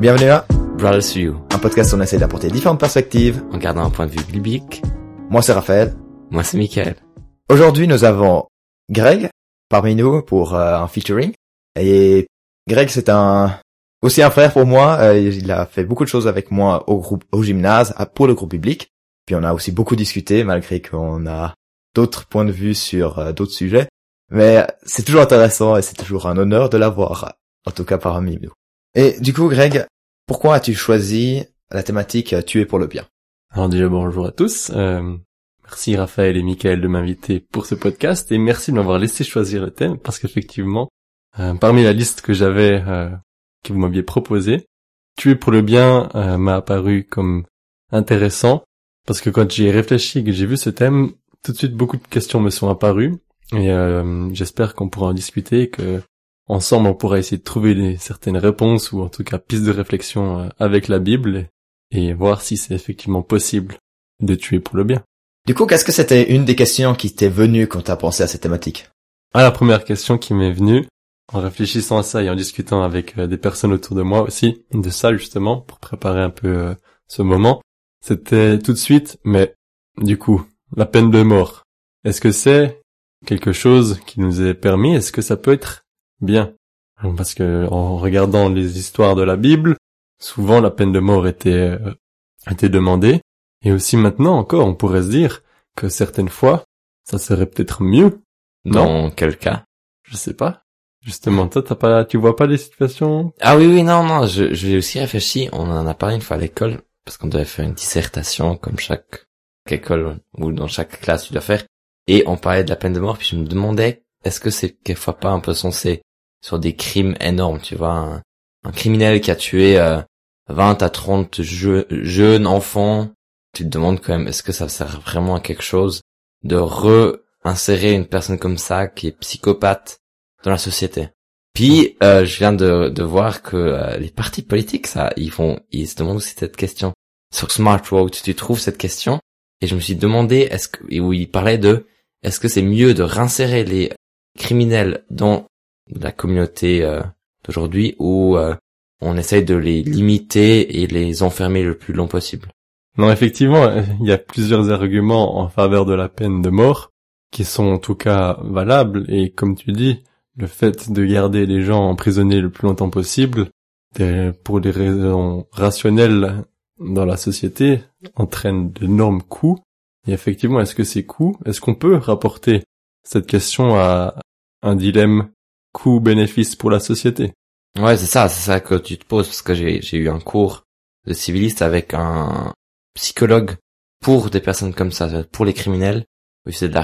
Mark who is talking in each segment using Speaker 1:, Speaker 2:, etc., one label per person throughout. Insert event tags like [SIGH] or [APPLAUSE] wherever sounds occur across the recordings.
Speaker 1: Bienvenue à
Speaker 2: Brothers View,
Speaker 1: un podcast où on essaie d'apporter différentes perspectives.
Speaker 2: en gardant un point de vue biblique.
Speaker 1: Moi c'est Raphaël.
Speaker 2: Moi, c'est Michael.
Speaker 1: Aujourd'hui nous avons Greg parmi nous pour euh, un featuring. Et Greg c'est un aussi un frère pour moi. Euh, il a fait beaucoup de choses avec moi au groupe, au gymnase, pour le groupe public. Puis on a aussi beaucoup discuté malgré qu'on a d'autres points de vue sur euh, d'autres sujets. Mais c'est toujours intéressant et c'est toujours un honneur de l'avoir, en tout cas parmi nous. Et du coup Greg, pourquoi as-tu choisi la thématique tuer pour le bien
Speaker 3: Alors déjà bonjour à tous. Euh, merci Raphaël et Michael de m'inviter pour ce podcast et merci de m'avoir laissé choisir le thème parce qu'effectivement, euh, parmi la liste que j'avais, euh, que vous m'aviez proposé, tuer pour le bien euh, m'a apparu comme intéressant parce que quand j'y ai réfléchi et que j'ai vu ce thème, tout de suite beaucoup de questions me sont apparues et euh, j'espère qu'on pourra en discuter et que ensemble on pourra essayer de trouver des, certaines réponses ou en tout cas pistes de réflexion euh, avec la Bible et voir si c'est effectivement possible de tuer pour le bien.
Speaker 1: Du coup, qu'est-ce que c'était une des questions qui t'est venue quand t'as pensé à cette thématique?
Speaker 3: Ah, la première question qui m'est venue, en réfléchissant à ça et en discutant avec euh, des personnes autour de moi aussi, de ça justement, pour préparer un peu euh, ce moment, c'était tout de suite, mais du coup, la peine de mort, est-ce que c'est quelque chose qui nous est permis? Est-ce que ça peut être bien Parce que en regardant les histoires de la Bible, souvent la peine de mort était, euh, était demandée, et aussi maintenant encore, on pourrait se dire que certaines fois, ça serait peut-être mieux
Speaker 2: Dans quel cas?
Speaker 3: Je sais pas. Justement, toi, t'as pas, tu vois pas les situations?
Speaker 2: Ah oui, oui, non, non, je, j'ai aussi réfléchi. On en a parlé une fois à l'école, parce qu'on devait faire une dissertation, comme chaque école, ou dans chaque classe, tu dois faire. Et on parlait de la peine de mort, puis je me demandais, est-ce que c'est quelquefois pas un peu censé sur des crimes énormes, tu vois, un, un criminel qui a tué euh, 20 à 30 je- jeunes enfants, tu te demandes quand même, est-ce que ça sert vraiment à quelque chose de réinsérer une personne comme ça, qui est psychopathe, dans la société? Puis euh, je viens de, de voir que euh, les partis politiques, ça, ils font, ils se demandent aussi cette question. Sur Smart Road, tu trouves cette question? Et je me suis demandé, est-ce que où il parlait de, est-ce que c'est mieux de réinsérer les criminels dans la communauté euh, d'aujourd'hui ou euh, on essaye de les limiter et les enfermer le plus long possible
Speaker 3: Non, effectivement, il y a plusieurs arguments en faveur de la peine de mort qui sont en tout cas valables et comme tu dis, le fait de garder les gens emprisonnés le plus longtemps possible pour des raisons rationnelles dans la société entraîne d'énormes coûts. Et effectivement, est-ce que ces coûts, est-ce qu'on peut rapporter cette question à un dilemme coût-bénéfice pour la société
Speaker 2: Ouais, c'est ça, c'est ça que tu te poses parce que j'ai eu un cours de civiliste avec un psychologue pour des personnes comme ça, pour les criminels, où c'est de la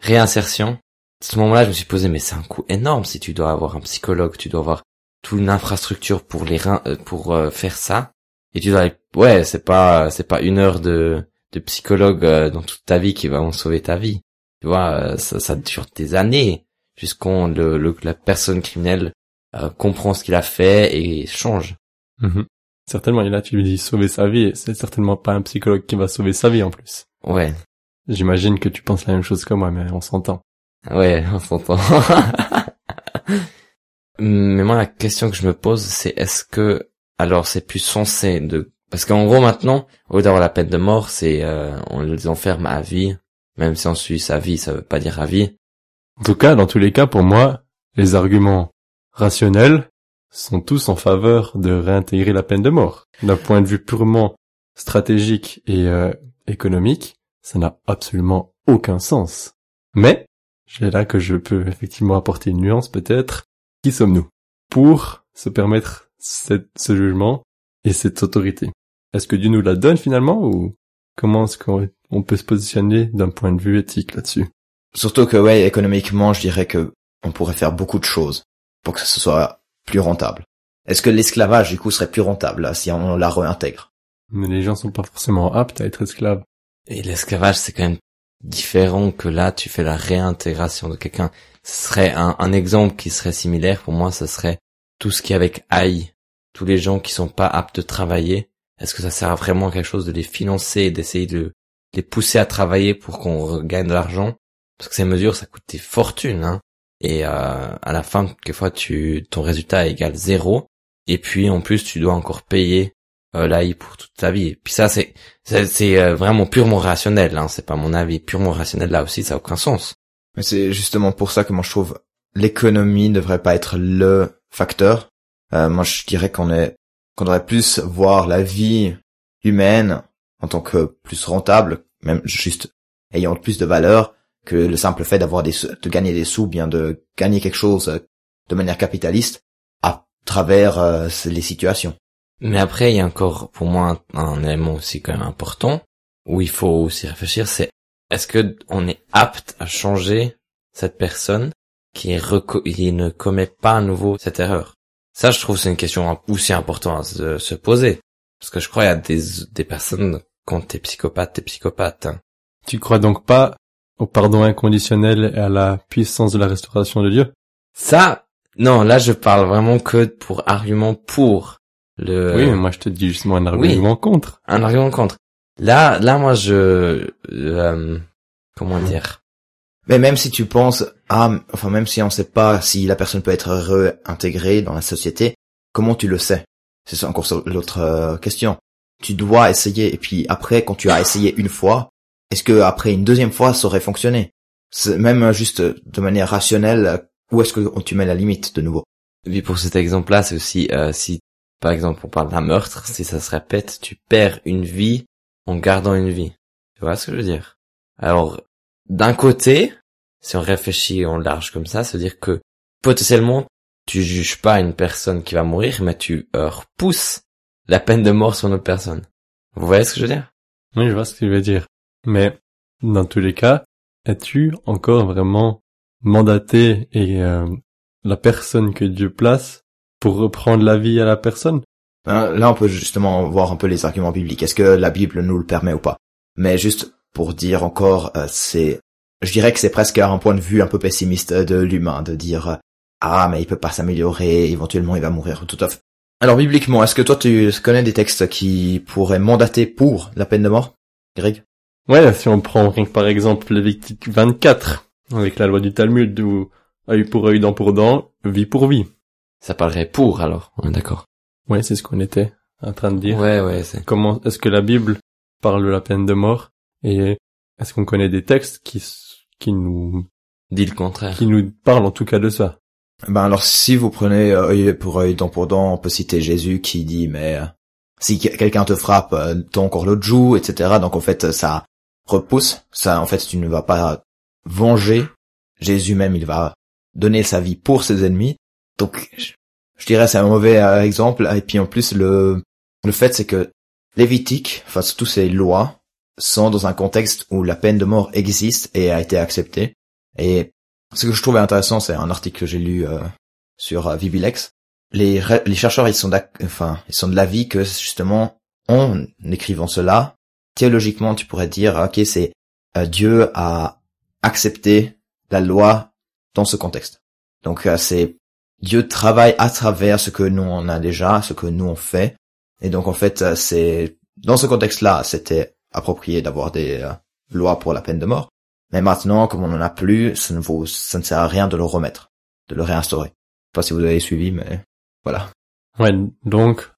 Speaker 2: réinsertion. À ce moment-là, je me suis posé, mais c'est un coût énorme si tu dois avoir un psychologue, tu dois avoir toute une infrastructure pour les rein- euh, pour euh, faire ça, et tu dois, aller- ouais, c'est pas c'est pas une heure de de psychologue euh, dans toute ta vie qui va en sauver ta vie. Tu vois, euh, ça, ça dure des années jusqu'on le, le la personne criminelle euh, comprend ce qu'il a fait et change.
Speaker 3: Mhm. Certainement, et là tu lui dis sauver sa vie, c'est certainement pas un psychologue qui va sauver sa vie en plus.
Speaker 2: Ouais,
Speaker 3: J'imagine que tu penses la même chose que moi, mais on s'entend.
Speaker 2: ouais, [LAUGHS] on s'entend. Mais moi, la question que je me pose, c'est est-ce que, alors, c'est plus censé de, parce qu'en gros, maintenant, au lieu d'avoir la peine de mort, c'est, euh, on les enferme à vie. Même si en Suisse, à vie, ça veut pas dire à vie.
Speaker 3: En tout cas, dans tous les cas, pour moi, les arguments rationnels sont tous en faveur de réintégrer la peine de mort. D'un point de vue purement stratégique et euh, économique, ça n'a absolument aucun sens. Mais, c'est là que je peux effectivement apporter une nuance peut-être. Qui sommes-nous pour se permettre ce jugement et cette autorité? Est-ce que Dieu nous la donne finalement ou comment est-ce qu'on on peut se positionner d'un point de vue éthique là-dessus
Speaker 1: Surtout que, ouais, économiquement, je dirais que on pourrait faire beaucoup de choses pour que ce soit plus rentable. Est-ce que l'esclavage, du coup, serait plus rentable là, si on la réintègre?
Speaker 3: Mais les gens sont pas forcément aptes à être esclaves.
Speaker 2: Et l'esclavage, c'est quand même différent que là, tu fais la réintégration de quelqu'un. Ce serait un, un exemple qui serait similaire pour moi, ce serait tout ce qui est avec AI. Tous les gens qui sont pas aptes de travailler. Est-ce que ça sert à vraiment à quelque chose de les financer et d'essayer de les pousser à travailler pour qu'on gagne de l'argent? Parce que ces mesures, ça coûte des fortunes, hein. Et euh, à la fin, quelquefois, tu, ton résultat est égal zéro. Et puis en plus, tu dois encore payer euh, l'AI pour toute ta vie. Et puis ça, c'est c'est, c'est, euh, vraiment purement rationnel. Hein. C'est pas mon avis. Purement rationnel, là aussi, ça a aucun sens.
Speaker 1: Mais c'est justement pour ça que moi je trouve l'économie ne devrait pas être le facteur. Euh, moi je dirais qu'on est qu'on devrait plus voir la vie humaine en tant que plus rentable, même juste ayant plus de valeur que le simple fait d'avoir des de gagner des sous, bien de gagner quelque chose euh, de manière capitaliste à travers euh, les situations.
Speaker 2: Mais après, il y a encore pour moi un, élément aussi quand même important où il faut aussi réfléchir, c'est est-ce que on est apte à changer cette personne qui ne commet pas à nouveau cette erreur? Ça, je trouve, c'est une question aussi importante à se, se poser. Parce que je crois qu'il y a des, des personnes, quand t'es psychopathe, t'es psychopathe. hein.
Speaker 3: Tu crois donc pas au pardon inconditionnel et à la puissance de la restauration de Dieu?
Speaker 2: Ça, non, là, je parle vraiment que pour argument pour le...
Speaker 3: Oui, mais moi je te dis justement un argument contre.
Speaker 2: un argument contre. Là, là, moi, je, euh, comment dire?
Speaker 1: Mais même si tu penses, ah, enfin même si on sait pas si la personne peut être réintégrée dans la société, comment tu le sais? C'est encore l'autre euh, question. Tu dois essayer. Et puis après, quand tu as essayé une fois, est-ce que après une deuxième fois ça aurait fonctionné? Même juste de manière rationnelle, où est-ce que tu mets la limite de nouveau?
Speaker 2: Puis pour cet exemple-là, c'est aussi euh, si, par exemple, on parle d'un meurtre, si ça se répète, tu perds une vie en gardant une vie. Tu vois ce que je veux dire? Alors, d'un côté, si on réfléchit en large comme ça, ça dire que potentiellement, tu juges pas une personne qui va mourir, mais tu euh, repousses la peine de mort sur une autre personne. Vous voyez ce que je veux dire?
Speaker 3: Oui, je vois ce que tu veux dire. Mais dans tous les cas, es-tu encore vraiment mandaté et euh, la personne que Dieu place pour reprendre la vie à la personne?
Speaker 1: Hein, Là, on peut justement voir un peu les arguments bibliques. Est-ce que la Bible nous le permet ou pas? Mais juste pour dire encore, euh, c'est, je dirais que c'est presque un point de vue un peu pessimiste de l'humain, de dire euh, ah mais il peut pas s'améliorer, éventuellement il va mourir tout à fait. Alors bibliquement, est-ce que toi tu connais des textes qui pourraient mandater pour la peine de mort, Greg?
Speaker 3: Ouais, si on prend rien que par exemple Lévitique 24, avec la loi du Talmud, où œil pour œil, dent pour dent, vie pour vie.
Speaker 2: Ça parlerait pour alors, on est d'accord.
Speaker 3: Ouais, c'est ce qu'on était en train de dire.
Speaker 2: Ouais, ouais, c'est...
Speaker 3: Comment est-ce que la Bible parle de la peine de mort? Et est-ce qu'on connaît des textes qui s- qui nous
Speaker 2: Dit le contraire.
Speaker 3: qui nous parlent en tout cas de ça?
Speaker 1: Ben alors si vous prenez euh, œil pour œil, dent pour dent, on peut citer Jésus qui dit mais euh, si que- quelqu'un te frappe, euh, t'as encore l'autre joue, etc. Donc en fait ça repousse, ça en fait tu ne vas pas venger. Jésus même il va donner sa vie pour ses ennemis. Donc je, dirais c'est un mauvais euh, exemple. Et puis en plus le le fait c'est que Lévitique, enfin tous ces lois sont dans un contexte où la peine de mort existe et a été acceptée. Et ce que je trouvais intéressant, c'est un article que j'ai lu euh, sur euh, Vibilex. Les, les chercheurs, ils sont, enfin, ils sont de l'avis que justement, en écrivant cela, théologiquement, tu pourrais dire, ok, c'est euh, Dieu a accepté la loi dans ce contexte. Donc euh, c'est Dieu travaille à travers ce que nous on a déjà, ce que nous on fait, et donc en fait, euh, c'est dans ce contexte-là, c'était approprié d'avoir des euh, lois pour la peine de mort. Mais maintenant, comme on n'en a plus, ça ne, vaut, ça ne sert à rien de le remettre, de le réinstaurer. Je sais pas si vous avez suivi, mais voilà.
Speaker 3: Ouais, donc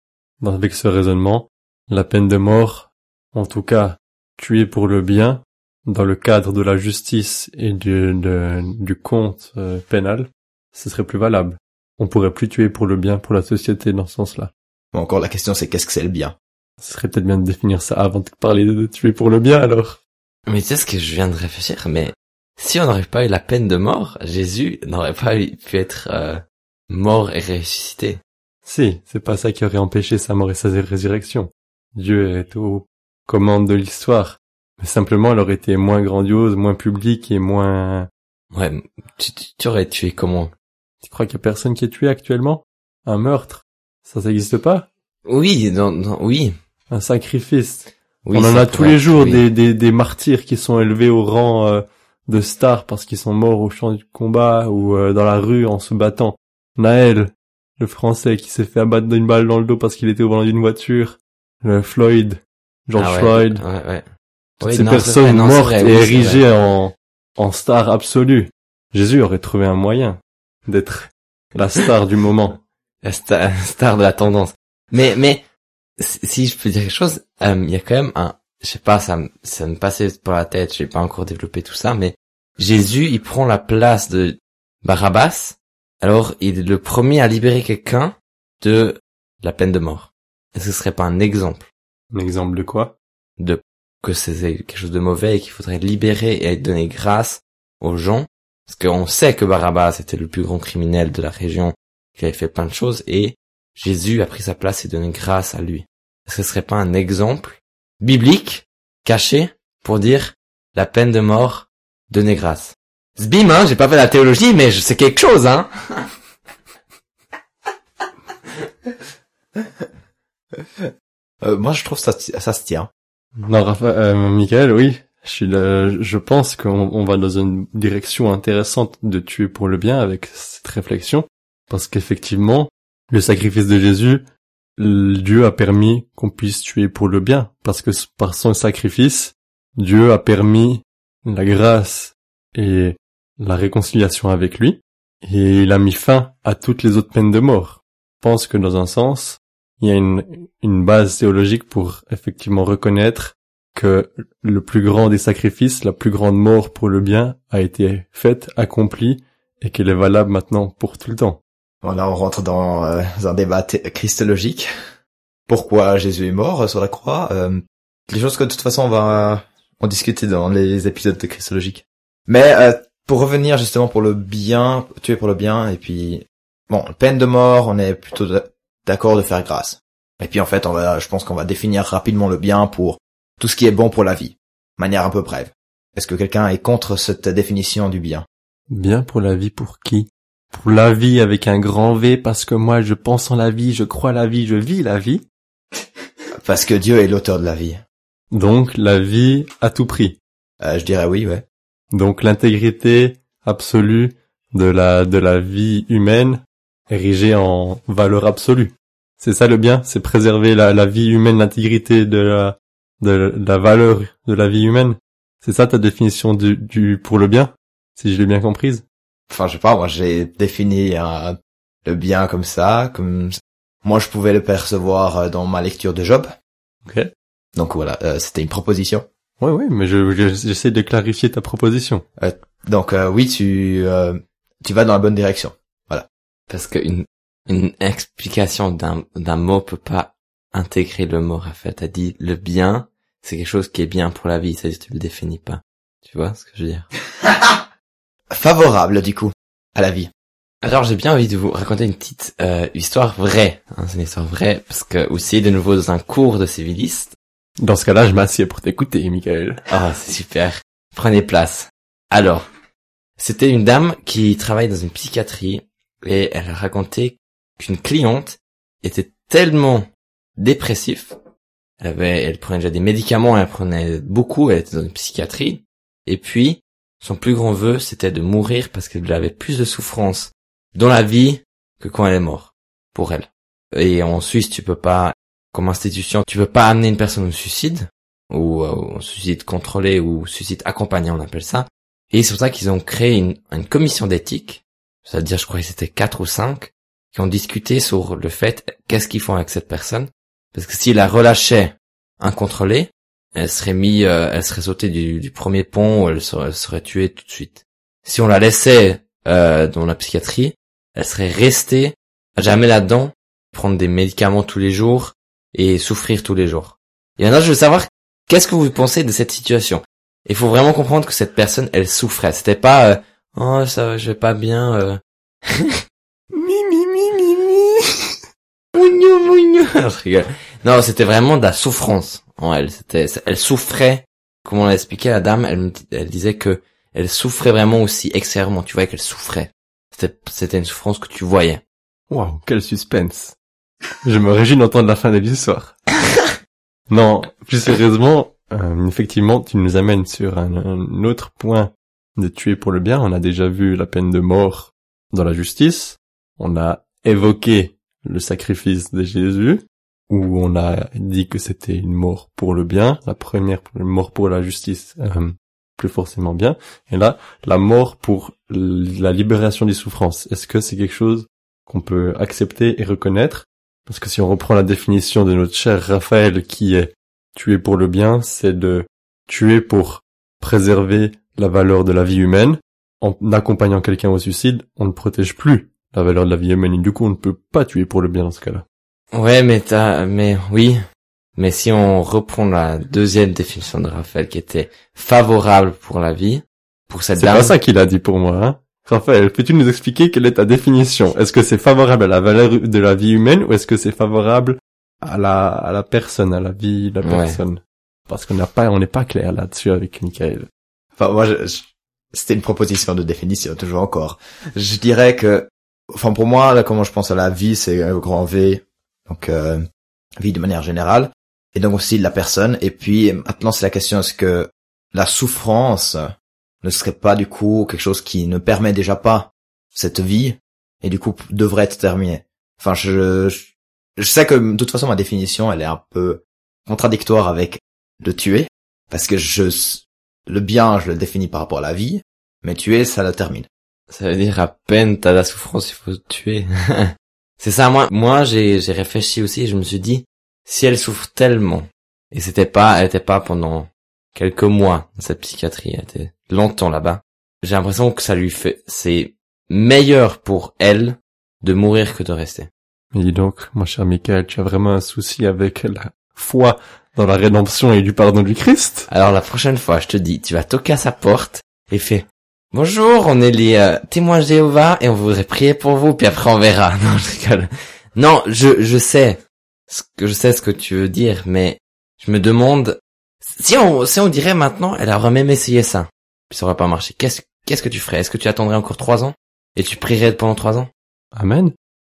Speaker 3: avec ce raisonnement, la peine de mort, en tout cas tuer pour le bien, dans le cadre de la justice et du, de- du compte euh, pénal, ce serait plus valable. On pourrait plus tuer pour le bien pour la société dans ce sens-là.
Speaker 1: Bon, encore la question, c'est qu'est-ce que c'est le bien?
Speaker 3: Ce serait peut-être bien de définir ça avant de parler de tuer pour le bien alors.
Speaker 2: Mais tu sais ce que je viens de réfléchir, mais si on n'aurait pas eu la peine de mort, Jésus n'aurait pas pu être euh, mort et ressuscité.
Speaker 3: Si, c'est pas ça qui aurait empêché sa mort et sa résurrection. Dieu est aux commandes de l'histoire. Mais simplement, elle aurait été moins grandiose, moins publique et moins...
Speaker 2: Ouais, tu, tu, tu aurais tué comment?
Speaker 3: Tu crois qu'il y a personne qui est tué actuellement? Un meurtre? Ça, ça n'existe pas?
Speaker 2: Oui, non, non, oui.
Speaker 3: Un sacrifice?
Speaker 2: Oui
Speaker 3: On en a tous les jours
Speaker 2: oui.
Speaker 3: des, des, des martyrs qui sont élevés au rang euh, de stars parce qu'ils sont morts au champ du combat ou euh, dans la rue en se battant. Naël, le français qui s'est fait abattre d'une balle dans le dos parce qu'il était au volant d'une voiture. Le Floyd, George
Speaker 2: Ah ouais,
Speaker 3: Floyd.
Speaker 2: Ouais, ouais.
Speaker 3: Toutes
Speaker 2: Oui,
Speaker 3: ces
Speaker 2: non,
Speaker 3: personnes
Speaker 2: vrai, non, c'est
Speaker 3: mortes
Speaker 2: vrai,
Speaker 3: et érigées en, en star absolue. Jésus aurait trouvé un moyen d'être la star du moment. [LAUGHS]
Speaker 2: la star, star de la tendance. Mais, mais, si je peux dire quelque chose, euh, il y a quand même un, je sais pas, ça, me- ça me passait par la tête, j'ai pas encore développé tout ça, mais Jésus, il prend la place de Barabbas, alors il est le premier à libérer quelqu'un de la peine de mort. Est-ce que ce serait pas un exemple?
Speaker 3: Un exemple de quoi?
Speaker 2: De que c'est quelque chose de mauvais et qu'il faudrait libérer et donner grâce aux gens. Parce qu'on sait que Barabbas était le plus grand criminel de la région qui avait fait plein de choses et Jésus a pris sa place et donné grâce à lui. Est-ce que ce serait pas un exemple biblique caché pour dire la peine de mort donner grâce? Zbim, hein, j'ai pas fait la théologie mais je sais quelque chose hein. [LAUGHS]
Speaker 1: Euh, moi, je trouve ça, ça se tient.
Speaker 3: Non, Raphaël, euh, Michael, oui. Je suis là- je pense qu'on on va dans une direction intéressante de tuer pour le bien avec cette réflexion. Parce qu'effectivement, le sacrifice de Jésus, Dieu a permis qu'on puisse tuer pour le bien. Parce que par son sacrifice, Dieu a permis la grâce et la réconciliation avec lui. Et il a mis fin à toutes les autres peines de mort. Je pense que dans un sens, il y a une, une base théologique pour effectivement reconnaître que le plus grand des sacrifices, la plus grande mort pour le bien a été faite, accomplie, et qu'elle est valable maintenant pour tout le temps.
Speaker 1: Bon, là, on rentre dans euh, un débat christologique. Pourquoi Jésus est mort sur la croix euh, Les choses que de toute façon on va en discuter dans les épisodes de christologique. Mais euh, pour revenir justement pour le bien, tuer pour le bien, et puis bon, peine de mort, on est plutôt d'accord de faire grâce. Et puis en fait, on va, je pense qu'on va définir rapidement le bien pour tout ce qui est bon pour la vie, manière un peu brève. Est-ce que quelqu'un est contre cette définition du bien?
Speaker 3: Bien pour la vie pour qui? Pour la vie avec un grand V, parce que moi je pense en la vie, je crois la vie, je vis la vie. [LAUGHS]
Speaker 1: Parce que Dieu est l'auteur de la vie.
Speaker 3: Donc la vie à tout prix.
Speaker 1: Euh, je dirais oui, ouais.
Speaker 3: Donc l'intégrité absolue de la, de la vie humaine érigée en valeur absolue. C'est ça le bien, c'est préserver la, la vie humaine, l'intégrité de la, de la valeur de la vie humaine. C'est ça ta définition du, du pour le bien, si je l'ai bien comprise?
Speaker 1: Enfin je sais pas moi j'ai défini euh, le bien comme ça comme moi je pouvais le percevoir euh, dans ma lecture de Job
Speaker 3: Ok.
Speaker 1: donc voilà euh, c'était une proposition
Speaker 3: Oui, oui, mais je, je- j'essaie de clarifier ta proposition.
Speaker 1: donc euh, oui tu euh, tu vas dans la bonne direction
Speaker 2: Parce qu'une une explication d'un d'un mot peut pas intégrer le mot, Raphaël. T'as dit le bien, c'est quelque chose qui est bien pour la vie, c'est-à-dire que tu le définis pas. Tu vois ce que je veux dire? [LAUGHS]
Speaker 1: favorable du coup à la vie
Speaker 2: Alors j'ai bien envie de vous raconter une petite euh, histoire vraie. Hein, c'est une histoire vraie parce que aussi de nouveau dans un cours de civiliste.
Speaker 3: Dans ce cas-là, je m'assieds pour t'écouter, Michael.
Speaker 2: Ah c'est super. Prenez place. Alors, c'était une dame qui travaille dans une psychiatrie et elle a raconté qu'une cliente était tellement dépressif. Elle avait, elle prenait déjà des médicaments, elle prenait beaucoup, elle était dans une psychiatrie. Et puis, son plus grand vœu, c'était de mourir parce qu'elle avait plus de souffrance dans la vie que quand elle est morte. Pour elle. Et en Suisse, tu peux pas, comme institution, tu peux pas amener une personne au suicide, ou euh, au suicide contrôlé, ou suicide accompagné, on appelle ça. Et c'est pour ça qu'ils ont créé une, commission d'éthique, c'est-à-dire, je crois que c'était quatre ou cinq, qui ont discuté sur le fait qu'est-ce qu'ils font avec cette personne. Parce que s'ils la relâchaient incontrôlée, elle serait mis, euh, elle serait sautée du, du premier pont, elle serait, elle serait tuée tout de suite. Si on la laissait euh, dans la psychiatrie, elle serait restée à jamais là-dedans, prendre des médicaments tous les jours et souffrir tous les jours. Et maintenant, je veux savoir qu'est-ce que vous pensez de cette situation? Il faut vraiment comprendre que cette personne, elle souffrait. C'était pas euh, oh ça je vais pas bien. Euh... Non, c'était vraiment de la souffrance en elle. C'était, elle souffrait. Comme on l'a expliqué, la dame, elle, elle disait que elle souffrait vraiment aussi extérieurement. Tu voyais qu'elle souffrait. C'était, c'était une souffrance que tu voyais.
Speaker 3: Waouh, quel suspense. Je me réjouis d'entendre la fin de l'histoire. [LAUGHS] non, plus sérieusement, euh, effectivement, tu nous amènes sur un, un autre point de tuer pour le bien. On a déjà vu la peine de mort dans la justice. On a évoqué le sacrifice de Jésus, où on a dit que c'était une mort pour le bien. La première une mort pour la justice, euh, plus forcément bien. Et là, la mort pour la libération des souffrances. Est-ce que c'est quelque chose qu'on peut accepter et reconnaître? Parce que si on reprend la définition de notre cher Raphaël qui est tuer pour le bien, c'est de tuer pour préserver la valeur de la vie humaine. En accompagnant quelqu'un au suicide, on ne protège plus la valeur de la vie humaine et du coup on ne peut pas tuer pour le bien dans ce cas-là.
Speaker 2: Ouais, mais t'as, mais oui. Mais si on reprend la deuxième définition de Raphaël qui était favorable pour la vie, pour cette
Speaker 3: C'est
Speaker 2: dame.
Speaker 3: pas ça qu'il a dit pour moi, hein. Raphaël, peux-tu nous expliquer quelle est ta définition? Est-ce que c'est favorable à la valeur de la vie humaine ou est-ce que c'est favorable à la, à la personne, à la vie de la
Speaker 2: Ouais.
Speaker 3: personne? Parce qu'on n'a pas, on n'est pas clair là-dessus avec Michael.
Speaker 1: Enfin, moi, je- je- c'était une proposition de définition, toujours encore. Je dirais que, enfin, pour moi, là, comment je pense à la vie, c'est un grand V, donc euh, vie de manière générale, et donc aussi de la personne. Et puis, maintenant, c'est la question est-ce que la souffrance ne serait pas du coup quelque chose qui ne permet déjà pas cette vie et du coup devrait être terminée? Enfin, je, je, sais que de toute façon ma définition, elle est un peu contradictoire avec de tuer, parce que je le bien, je le définis par rapport à la vie, mais tuer, ça la termine.
Speaker 2: Ça veut dire à peine t'as la souffrance, il faut te tuer. [LAUGHS] c'est ça, moi, moi, j'ai, j'ai réfléchi aussi et je me suis dit, si elle souffre tellement, et c'était pas, elle était pas pendant quelques mois, dans cette psychiatrie, elle était longtemps là-bas, j'ai l'impression que ça lui fait, c'est meilleur pour elle de mourir que de rester.
Speaker 3: Dis donc, mon cher Michael, tu as vraiment un souci avec la foi dans la rédemption et du pardon du Christ?
Speaker 2: Alors la prochaine fois, je te dis, tu vas toquer à sa porte et fais Bonjour, on est les euh, témoins de Jéhovah et on voudrait prier pour vous, puis après on verra. [LAUGHS] Non, je rigole. Non, je, je sais ce que je sais ce que tu veux dire, mais je me demande si on si on dirait maintenant, elle aurait même essayé ça, puis ça aurait pas marché. Qu'est-ce qu'est-ce que tu ferais? Est-ce que tu attendrais encore trois ans? Et tu prierais pendant trois ans?
Speaker 3: Amen.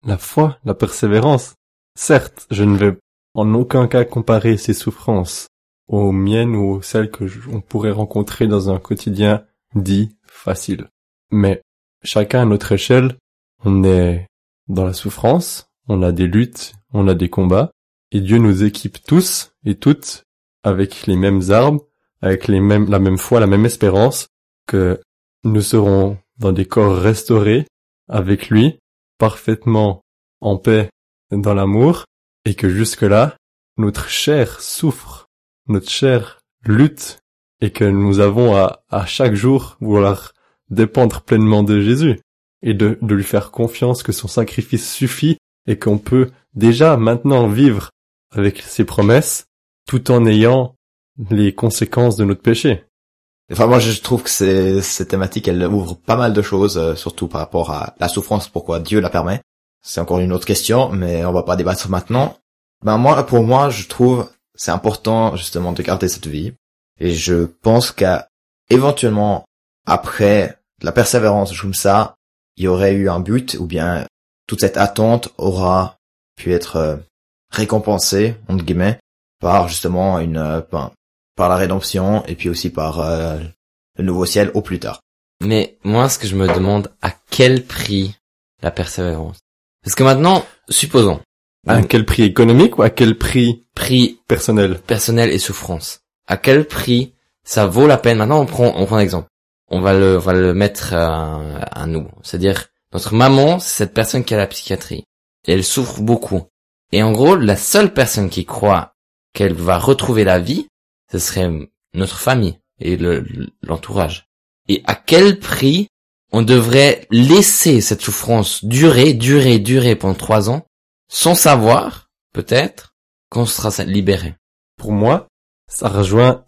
Speaker 3: La foi, la persévérance. Certes, je ne vais en aucun cas comparer ces souffrances aux miennes ou aux celles que je- on pourrait rencontrer dans un quotidien dit facile. Mais chacun à notre échelle, on est dans la souffrance, on a des luttes, on a des combats, et Dieu nous équipe tous et toutes avec les mêmes armes, avec la même foi, la même espérance, que nous serons dans des corps restaurés avec lui, parfaitement en paix dans l'amour, et que jusque-là, notre chair souffre, notre chair lutte, et que nous avons à, à chaque jour vouloir dépendre pleinement de Jésus, et de, de lui faire confiance que son sacrifice suffit, et qu'on peut déjà maintenant vivre avec ses promesses, tout en ayant les conséquences de notre péché.
Speaker 1: Enfin, moi, je trouve que c'est, cette thématique, elle ouvre pas mal de choses, euh, surtout par rapport à la souffrance, pourquoi Dieu la permet. C'est encore une autre question, mais on va pas débattre maintenant. Ben, moi, pour moi, je trouve, c'est important, justement, de garder cette vie. Et je pense qu'à, éventuellement, après la persévérance comme ça, il y aurait eu un but, ou bien toute cette attente aura pu être euh, récompensée, entre guillemets, par justement une, euh, ben, par la rédemption et puis aussi par euh, le nouveau ciel au plus tard.
Speaker 2: Mais moi, ce que je me demande, à quel prix la persévérance? Parce que maintenant, supposons,
Speaker 3: À quel prix économique ou à quel prix
Speaker 2: prix
Speaker 3: personnel?
Speaker 2: personnel et souffrance? À quel prix ça vaut la peine Maintenant, on prend, on prend un exemple. On va le, on va le mettre à, à nous. C'est-à-dire, notre maman, c'est cette personne qui a la psychiatrie. Et elle souffre beaucoup. Et en gros, la seule personne qui croit qu'elle va retrouver la vie, ce serait notre famille et le- l'entourage. Et à quel prix on devrait laisser cette souffrance durer, durer, durer pendant trois ans, sans savoir, peut-être, qu'on sera libéré?
Speaker 3: Pour moi, ça rejoint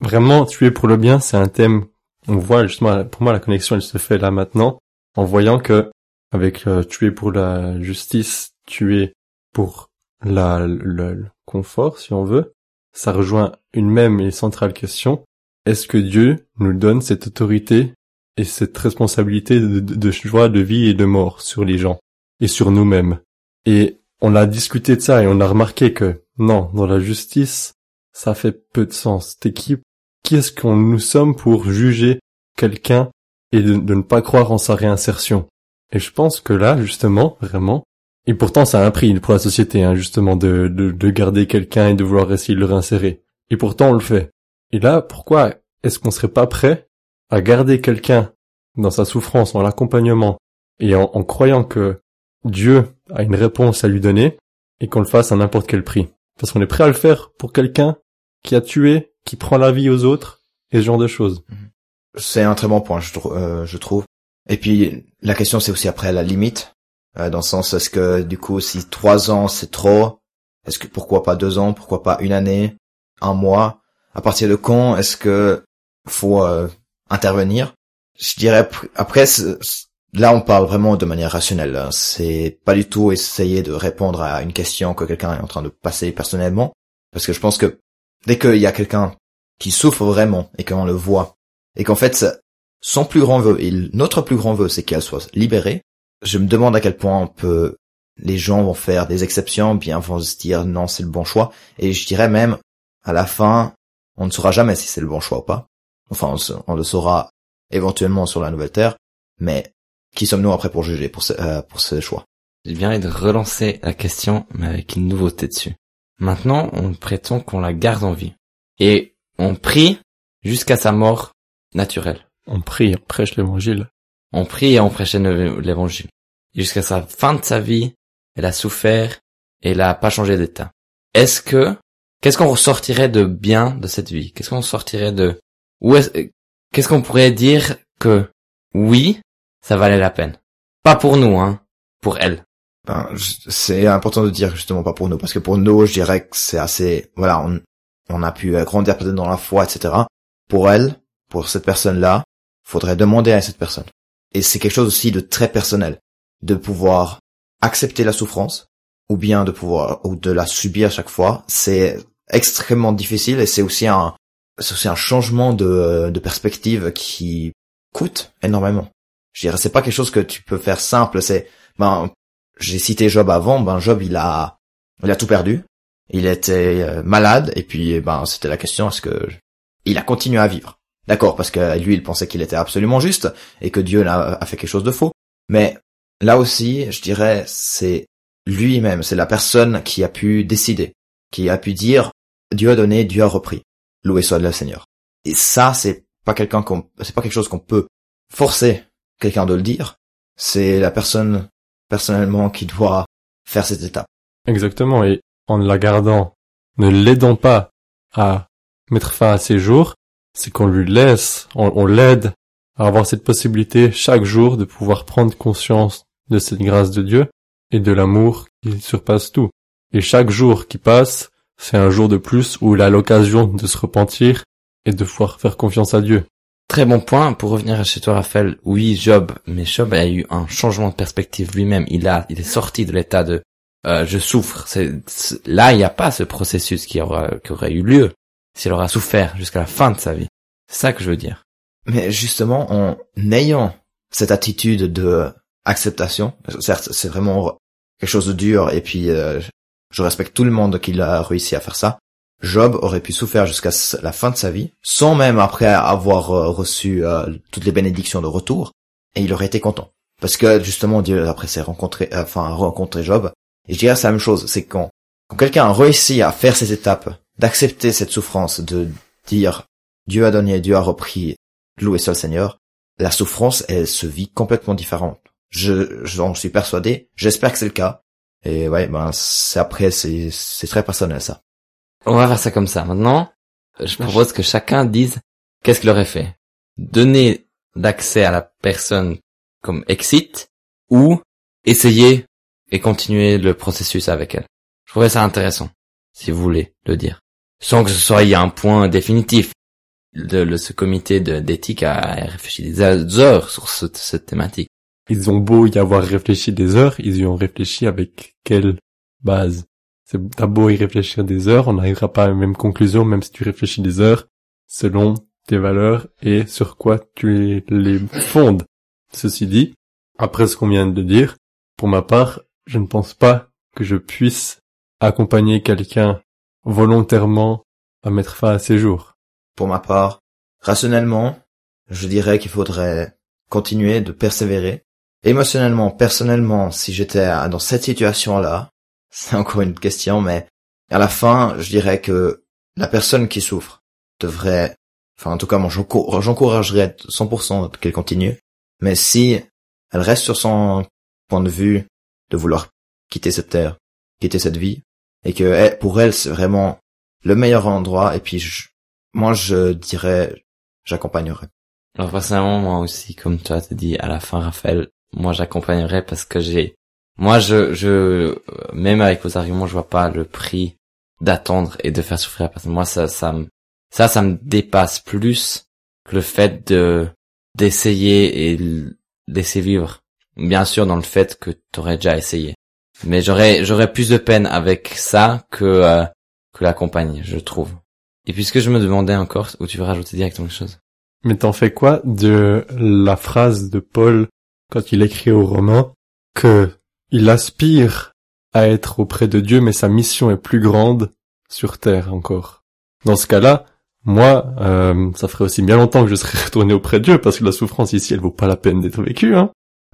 Speaker 3: vraiment tuer pour le bien, c'est un thème. On voit justement, pour moi, la connexion, elle se fait là maintenant, en voyant que avec euh, tuer pour la justice, tuer pour la, le, le confort, si on veut, ça rejoint une même et centrale question. Est-ce que Dieu nous donne cette autorité et cette responsabilité de, de, de choix de vie et de mort sur les gens et sur nous-mêmes? Et on a discuté de ça et on a remarqué que non, dans la justice, ça fait peu de sens. T'es qui, qui est-ce qu'on nous sommes pour juger quelqu'un et de, ne pas croire en sa réinsertion? Et je pense que là, justement, vraiment, et pourtant ça a un prix pour la société, hein, justement, de, de, de garder quelqu'un et de vouloir essayer de le réinsérer. Et pourtant on le fait. Et là, pourquoi est-ce qu'on serait pas prêt à garder quelqu'un dans sa souffrance, en l'accompagnement, et en croyant que Dieu a une réponse à lui donner et qu'on le fasse à n'importe quel prix? Parce qu'on est prêt à le faire pour quelqu'un qui a tué, qui prend la vie aux autres et ce genre de choses.
Speaker 1: C'est un très bon point, je, euh, je trouve. Et puis la question c'est aussi après la limite, euh, dans le sens est-ce que du coup si trois ans c'est trop, est-ce que pourquoi pas deux ans, pourquoi pas une année, un mois, à partir de quand est-ce que faut euh, intervenir? Je dirais pr- après là on parle vraiment de manière rationnelle. hein. C'est pas du tout essayer de répondre à une question que quelqu'un est en train de passer personnellement, parce que je pense que dès qu'il y a quelqu'un qui souffre vraiment et qu'on le voit et qu'en fait son plus grand vœu et notre plus grand vœu c'est qu'elle soit libérée je me demande à quel point on peut les gens vont faire des exceptions bien vont se dire non c'est le bon choix et je dirais même à la fin on ne saura jamais si c'est le bon choix ou pas enfin on, on le saura éventuellement sur la nouvelle terre mais qui sommes-nous après pour juger pour ce, euh, pour ce choix?
Speaker 2: J'ai bien envie de relancer la question, mais avec une nouveauté dessus. Maintenant, on prétend qu'on la garde en vie. Et on prie jusqu'à sa mort naturelle.
Speaker 3: On prie, on prêche l'évangile.
Speaker 2: On prie et on prêchait le- l'évangile. Jusqu'à sa fin de sa vie, elle a souffert et elle a pas changé d'état. Est-ce que, qu'est-ce qu'on ressortirait de bien de cette vie? Qu'est-ce qu'on sortirait de, où est-ce, qu'est-ce qu'on pourrait dire que, oui, ça valait la peine? Pas pour nous, hein, pour elle.
Speaker 1: Ben, c'est important de dire justement pas pour nous, parce que pour nous, je dirais que c'est assez, voilà, on, on a pu euh, grandir peut-être dans la foi, etc. Pour elle, pour cette personne-là, faudrait demander à cette personne. Et c'est quelque chose aussi de très personnel, de pouvoir accepter la souffrance, ou bien de pouvoir, ou de la subir chaque fois. C'est extrêmement difficile et c'est aussi un, c'est aussi un changement de, de perspective qui coûte énormément. Je dirais, c'est pas quelque chose que tu peux faire simple, c'est, ben, j'ai cité Job avant, ben Job il a il a tout perdu, il était euh, malade et puis ben c'était la question est-ce que il a continué à vivre. D'accord, parce que lui il pensait qu'il était absolument juste et que Dieu a, fait quelque chose de faux. Mais là aussi, je dirais c'est lui-même, c'est la personne qui a pu décider, qui a pu dire Dieu a donné, Dieu a repris. Loué soit le Seigneur. Et ça c'est pas quelqu'un qu'on c'est pas quelque chose qu'on peut forcer quelqu'un de le dire. C'est la personne personnellement qui doit faire cette étape.
Speaker 3: Exactement, et en la gardant, ne l'aidant pas à mettre fin à ses jours, c'est qu'on lui laisse, on, on l'aide à avoir cette possibilité chaque jour de pouvoir prendre conscience de cette grâce de Dieu et de l'amour qui surpasse tout. Et chaque jour qui passe, c'est un jour de plus où il a l'occasion de se repentir et de pouvoir faire confiance à Dieu.
Speaker 2: Très bon point. Pour revenir chez toi, Raphaël, oui, Job, mais Job a eu un changement de perspective lui-même. Il a, il est sorti de l'état de euh, je souffre. Là, il n'y a pas ce processus qui qui aurait eu lieu s'il aura souffert jusqu'à la fin de sa vie. C'est ça que je veux dire.
Speaker 1: Mais justement, en ayant cette attitude de acceptation, certes, c'est vraiment quelque chose de dur, et puis euh, je respecte tout le monde qui a réussi à faire ça. Job aurait pu souffrir jusqu'à la fin de sa vie, sans même après avoir euh, reçu euh, toutes les bénédictions de retour, et il aurait été content. Parce que justement, Dieu après s'est rencontré, euh, enfin rencontré Job, et je dirais c'est la même chose, c'est quand, quand quelqu'un a réussi à faire ces étapes, d'accepter cette souffrance, de dire Dieu a donné, Dieu a repris, loué le Seigneur, la souffrance, elle se vit complètement différente. Je, j'en suis persuadé, j'espère que c'est le cas. Et ouais, ben, c'est après, c'est, c'est très personnel, ça.
Speaker 2: On va faire ça comme ça. Maintenant, je propose que chacun dise qu'est-ce qu'il aurait fait. Donner l'accès à la personne comme exit ou essayer et continuer le processus avec elle. Je trouvais ça intéressant, si vous voulez le dire. Sans que ce soit il y a un point définitif. Le, le- ce comité d'éthique a réfléchi des heures sur ce- cette thématique.
Speaker 3: Ils ont beau y avoir réfléchi des heures, ils y ont réfléchi avec quelle base? T'as beau y réfléchir des heures, on n'arrivera pas à la même conclusion, même si tu réfléchis des heures, selon tes valeurs et sur quoi tu les fondes. Ceci dit, après ce qu'on vient de dire, pour ma part, je ne pense pas que je puisse accompagner quelqu'un volontairement à mettre fin à ses jours.
Speaker 1: Pour ma part, rationnellement, je dirais qu'il faudrait continuer de persévérer. Émotionnellement, personnellement, si j'étais dans cette situation-là, c'est encore une question, mais à la fin, je dirais que la personne qui souffre devrait, enfin en tout cas moi j'encou- j'encouragerais 100% qu'elle continue, mais si elle reste sur son point de vue de vouloir quitter cette terre, quitter cette vie, et que pour elle c'est vraiment le meilleur endroit. Et puis je- moi je dirais j'accompagnerais.
Speaker 2: Alors personnellement, moi aussi, comme toi t'as dit à la fin, Raphaël, moi j'accompagnerais parce que j'ai, moi je, je, même avec vos arguments, je vois pas le prix d'attendre et de faire souffrir la personne. Moi ça, ça me, ça, ça me dépasse plus que le fait de d'essayer et laisser vivre. Bien sûr, dans le fait que t'aurais déjà essayé, mais j'aurais, j'aurais plus de peine avec ça que euh, que la compagnie, je trouve. Et puisque je me demandais encore, où tu veux rajouter directement quelque chose?
Speaker 3: Mais t'en fais quoi de la phrase de Paul quand il écrit au Romain que il aspire à être auprès de Dieu, mais sa mission est plus grande sur terre encore. Dans ce cas-là, moi, euh, ça ferait aussi bien longtemps que je serais [LAUGHS] retourné auprès de Dieu parce que la souffrance ici, elle vaut pas la peine d'être vécue. Hein.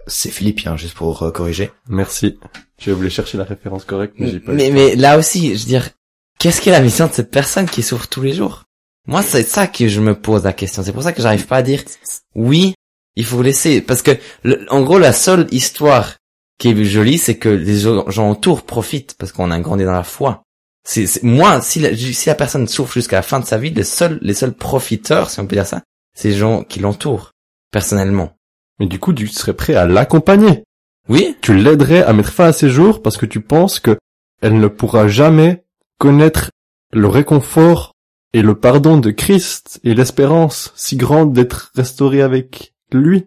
Speaker 1: C'est Philippien juste pour euh, corriger.
Speaker 3: Merci. J'ai voulu chercher la référence correcte, mais j'ai pas.
Speaker 2: Mais, là aussi, je veux dire, qu'est-ce qu'est la mission de cette personne qui souffre tous les jours? Moi, c'est ça que je me pose la question. C'est pour ça que j'arrive pas à dire oui, il faut laisser. Parce que, le- en gros, la seule histoire qui est jolie, c'est que les gens autour profitent parce qu'on a grandi dans la foi. C'est, c'est- moi, si la, si la personne souffre jusqu'à la fin de sa vie, les seuls, les seuls profiteurs, si on peut dire ça, c'est les gens qui l'entourent, personnellement.
Speaker 3: Mais du coup, tu serais prêt à l'accompagner.
Speaker 2: Oui,
Speaker 3: Tu l'aiderais à mettre fin à ses jours parce que tu penses que elle ne pourra jamais connaître le réconfort et le pardon de Christ et l'espérance si grande d'être restaurée avec lui.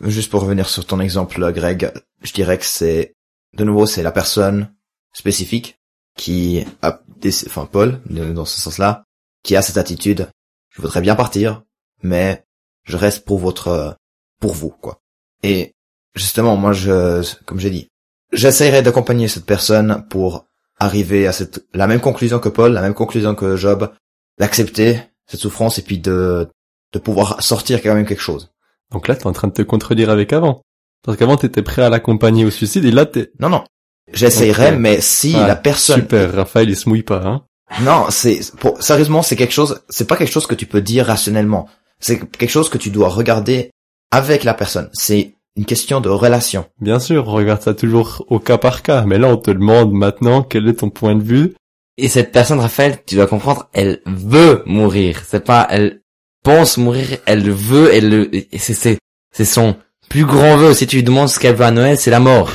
Speaker 1: Juste pour revenir sur ton exemple, Greg, je dirais que c'est, de nouveau, c'est la personne spécifique qui a, enfin Paul, dans ce sens-là, qui a cette attitude. Je voudrais bien partir, mais je reste pour votre, pour vous, quoi. Et justement, moi, je, comme j'ai dit, j'essaierai d'accompagner cette personne pour arriver à cette, la même conclusion que Paul, la même conclusion que Job, d'accepter cette souffrance et puis de, de pouvoir sortir quand même quelque chose.
Speaker 3: Donc là, t'es en train de te contredire avec avant. Parce qu'avant, t'étais prêt à l'accompagner au suicide et là, t'es...
Speaker 1: Non, non. J'essayerai, mais si
Speaker 3: Ah,
Speaker 1: la personne...
Speaker 3: Super, Raphaël, il se mouille pas, hein.
Speaker 1: Non, c'est... pour- Sérieusement, c'est quelque chose... C'est pas quelque chose que tu peux dire rationnellement. C'est quelque chose que tu dois regarder avec la personne. C'est une question de relation.
Speaker 3: Bien sûr, on regarde ça toujours au cas par cas. Mais là, on te demande maintenant quel est ton point de vue.
Speaker 2: Et cette personne, Raphaël, tu dois comprendre, elle veut mourir. C'est pas, elle pense mourir, elle veut, elle le, c'est, c'est, c'est son plus grand vœu. Si tu lui demandes ce qu'elle veut à Noël, c'est la mort.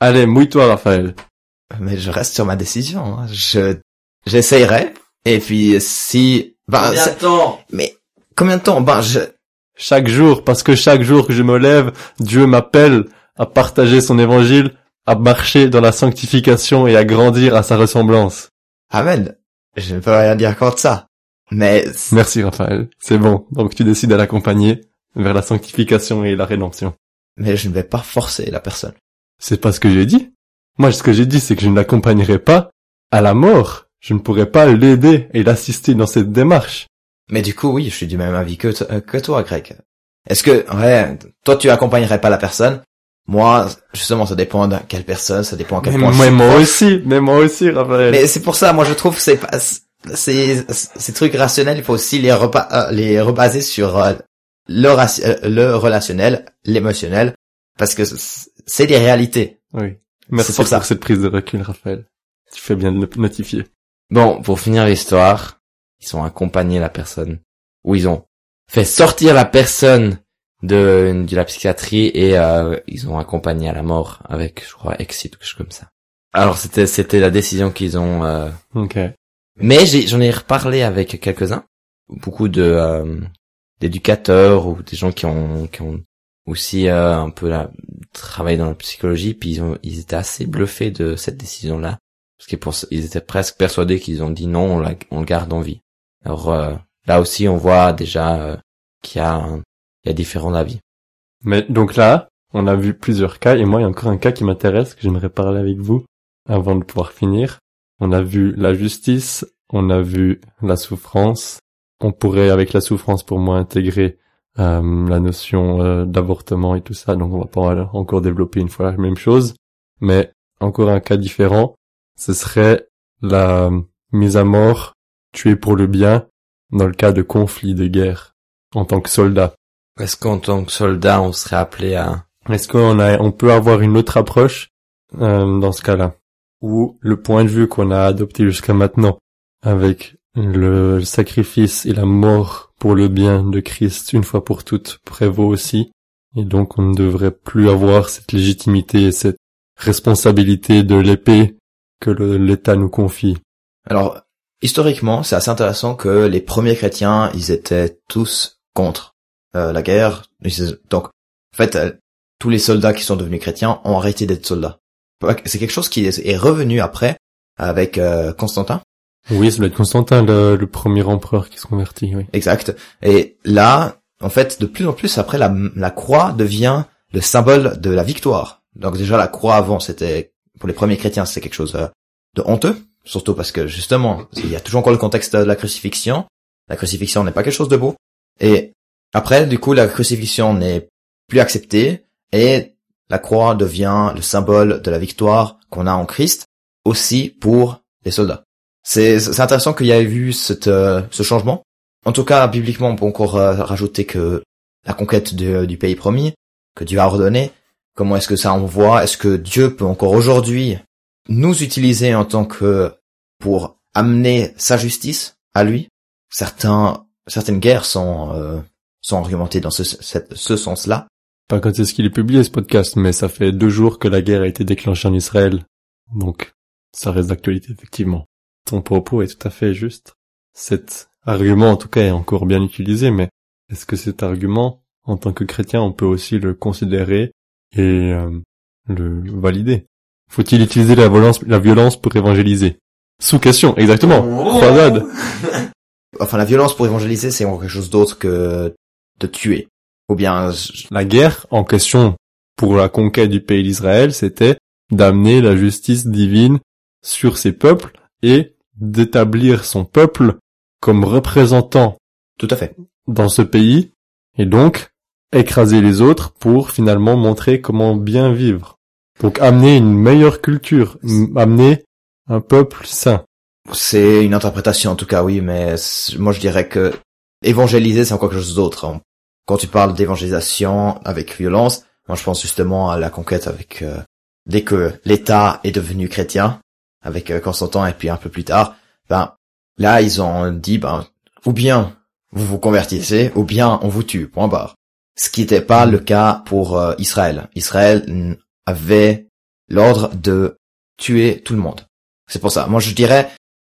Speaker 3: Allez, mouille-toi, Raphaël.
Speaker 1: Mais je reste sur ma décision. hein. Je... J'essayerai. Et puis, si... Ben, c'est-
Speaker 2: temps?
Speaker 1: mais combien de temps? Ben, je...
Speaker 3: Chaque jour, parce que chaque jour que je me lève, Dieu m'appelle à partager son évangile, à marcher dans la sanctification et à grandir à sa ressemblance.
Speaker 1: Amen. Je ne peux rien dire contre ça. Mais...
Speaker 3: Merci, Raphaël. C'est bon. Donc tu décides à l'accompagner vers la sanctification et la rédemption.
Speaker 1: Mais je ne vais pas forcer la personne.
Speaker 3: C'est pas ce que j'ai dit. Moi, ce que j'ai dit, c'est que je ne l'accompagnerai pas à la mort. Je ne pourrais pas l'aider et l'assister dans cette démarche.
Speaker 1: Mais du coup, oui, je suis du même avis que, euh, que toi, Greg. Est-ce que, ouais, toi, tu accompagnerais pas la personne? Moi, justement, ça dépend de quelle personne, ça dépend à quel
Speaker 3: Mais,
Speaker 1: point. je
Speaker 3: mais moi aussi, mais moi aussi, Raphaël.
Speaker 1: Mais c'est pour ça, moi, je trouve que c'est pas, c'est, ces trucs rationnels, il faut aussi les repas, euh, les rebaser sur euh, le, euh, le relationnel, l'émotionnel, parce que c'est des réalités.
Speaker 3: Oui. Merci
Speaker 1: C'est pour
Speaker 3: pour,
Speaker 1: ça.
Speaker 3: cette prise de recul, Raphaël. Tu fais bien de notifier.
Speaker 2: Bon, pour finir l'histoire, ils ont accompagné la personne. Ou ils ont fait sortir la personne de, de la psychiatrie et euh, ils ont accompagné à la mort avec, je crois, exit ou quelque chose comme ça. Alors c'était c'était la décision qu'ils ont euh,
Speaker 3: Ok.
Speaker 2: Mais j'en ai reparlé avec quelques-uns, beaucoup euh, d'éducateurs ou des gens qui ont qui ont aussi euh, un peu travaillé dans la psychologie, puis ils, ont, ils étaient assez bluffés de cette décision-là, parce qu'ils étaient presque persuadés qu'ils ont dit non, on, la, on le garde en vie. Alors euh, là aussi, on voit déjà qu'il y a il y a différents avis.
Speaker 3: Mais donc là, on a vu plusieurs cas et moi, il y a encore un cas qui m'intéresse que j'aimerais parler avec vous avant de pouvoir finir. On a vu la justice, on a vu la souffrance. On pourrait, avec la souffrance, pour moi, intégrer euh, la notion euh, d'avortement et tout ça. Donc, on va pas encore développer une fois la même chose. Mais encore un cas différent, ce serait la mise à mort, tuée pour le bien, dans le cas de conflit, de guerre, en tant que soldat.
Speaker 2: Est-ce qu'en tant que soldat, on serait appelé à
Speaker 3: Est-ce qu'on a, on peut avoir une autre approche euh, dans ce cas-là, où le point de vue qu'on a adopté jusqu'à maintenant, avec le sacrifice et la mort pour le bien de Christ une fois pour toutes, prévaut aussi, et donc on ne devrait plus avoir cette légitimité et cette responsabilité de l'épée que l'État nous confie.
Speaker 1: Alors, historiquement, c'est assez intéressant que les premiers chrétiens, ils étaient tous contre euh, la guerre. Donc, en fait, euh, tous les soldats qui sont devenus chrétiens ont arrêté d'être soldats. C'est quelque chose qui est revenu après avec euh, Constantin.
Speaker 3: Oui, ça doit être Constantin, le, le, premier empereur qui se convertit. Oui.
Speaker 1: Exact. Et là, en fait, de plus en plus après, la, la croix devient le symbole de la victoire. Donc déjà, la croix avant, c'était pour les premiers chrétiens, c'était quelque chose de honteux, surtout parce que justement, il y a toujours encore le contexte de la crucifixion. La crucifixion n'est pas quelque chose de beau. Et après, du coup, la crucifixion n'est plus acceptée et la croix devient le symbole de la victoire qu'on a en Christ, aussi pour les soldats. C'est intéressant qu'il y ait eu euh, ce changement. En tout cas, bibliquement, on peut encore euh, rajouter que la conquête du pays promis, que Dieu a ordonné, comment est-ce que ça envoie, est-ce que Dieu peut encore aujourd'hui nous utiliser en tant que pour amener sa justice à lui? Certains, certaines guerres sont euh, sont argumentées dans ce, ce sens-là.
Speaker 3: Pas quand c'est ce qu'il est publié ce podcast, mais ça fait deux jours que la guerre a été déclenchée en Israël, donc ça reste d'actualité effectivement. Ton propos est tout à fait juste. Cet argument en tout cas est encore bien utilisé, mais est-ce que cet argument, en tant que chrétien, on peut aussi le considérer et euh, le valider? Faut-il utiliser la violence, la violence pour évangéliser? Sous question, exactement. Croisade. [LAUGHS]
Speaker 1: enfin, la violence pour évangéliser, c'est quelque chose d'autre que de tuer. Ou bien...
Speaker 3: La guerre en question pour la conquête du pays d'Israël, c'était d'amener la justice divine sur ses peuples et d'établir son peuple comme représentant
Speaker 1: tout à fait
Speaker 3: dans ce pays et donc écraser les autres pour finalement montrer comment bien vivre. Donc amener une meilleure culture, amener un peuple saint.
Speaker 1: C'est une interprétation en tout cas, oui, mais moi je dirais que évangéliser c'est encore quelque chose d'autre. Quand tu parles d'évangélisation avec violence, moi je pense justement à la conquête avec euh, dès que l'État est devenu chrétien avec euh, Constantin et puis un peu plus tard, ben là ils ont dit ben ou bien vous vous convertissez ou bien on vous tue. Point barre. Ce qui n'était pas le cas pour euh, Israël. Israël avait l'ordre de tuer tout le monde. C'est pour ça. Moi, je dirais,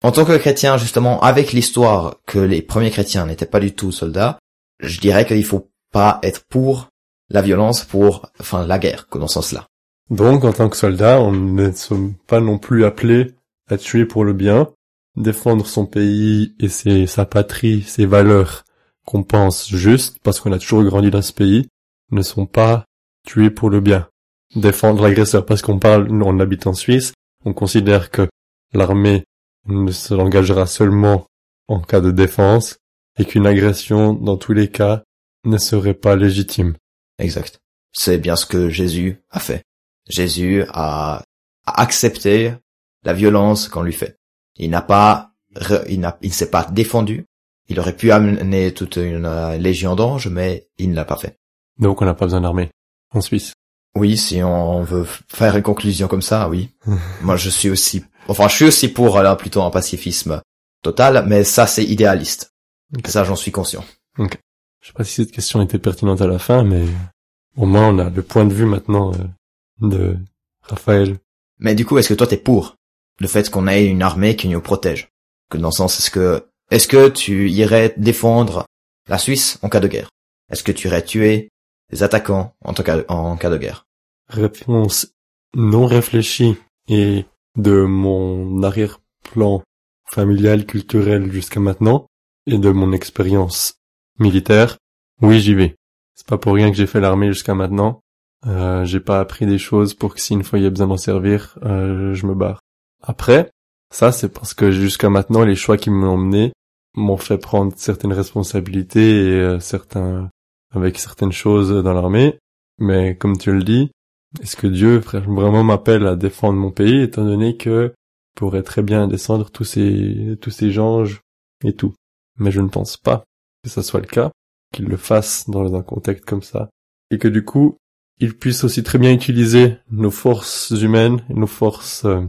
Speaker 1: en tant que chrétien, justement, avec l'histoire que les premiers chrétiens n'étaient pas du tout soldats, je dirais qu'il faut pas être pour la violence, pour, enfin, la guerre, dans ce sens-là.
Speaker 3: Donc, en tant que soldat, on ne sommes pas non plus appelés à tuer pour le bien, défendre son pays et sa patrie, ses valeurs qu'on pense justes, parce qu'on a toujours grandi dans ce pays, ne sont pas tués pour le bien. Défendre l'agresseur, parce qu'on parle, on habite en Suisse, on considère que l'armée ne se l'engagera seulement en cas de défense et qu'une agression, dans tous les cas, ne serait pas légitime.
Speaker 1: Exact. C'est bien ce que Jésus a fait. Jésus a, accepté la violence qu'on lui fait. Il n'a pas, il n'a, il s'est pas défendu. Il aurait pu amener toute une euh, légion d'anges, mais il ne l'a pas fait.
Speaker 3: Donc on n'a pas besoin d'armée en Suisse.
Speaker 1: Oui, si on veut faire une conclusion comme ça, oui. [LAUGHS] Moi, je suis aussi, enfin, je suis aussi pour là plutôt un pacifisme total, mais ça, c'est idéaliste. Ça, j'en suis conscient.
Speaker 3: Okay. Je sais pas si cette question était pertinente à la fin, mais au moins on a le point de vue maintenant euh, de Raphaël.
Speaker 1: Mais du coup, est-ce que toi t'es pour le fait qu'on ait une armée qui nous protège? Que dans le sens, est-ce que est-ce que tu irais défendre la Suisse en cas de guerre? Est-ce que tu irais tuer les attaquants en, cas, en cas de guerre?
Speaker 3: Réponse non réfléchie et de mon arrière-plan familial, culturel jusqu'à maintenant, et de mon expérience militaire, oui j'y vais. C'est pas pour rien que j'ai fait l'armée jusqu'à maintenant. Euh, j'ai pas appris des choses pour que si une fois il y a besoin d'en servir, euh, je me barre. Après, ça c'est parce que jusqu'à maintenant les choix qui m'ont emmené m'ont fait prendre certaines responsabilités et euh, certains avec certaines choses dans l'armée. Mais comme tu le dis, est-ce que Dieu vraiment m'appelle à défendre mon pays étant donné que pourrait très bien descendre tous ces tous ces anges et tout? Mais je ne pense pas que ça soit le cas, qu'il le fasse dans un contexte comme ça. Et que du coup, il puisse aussi très bien utiliser nos forces humaines, nos forces euh,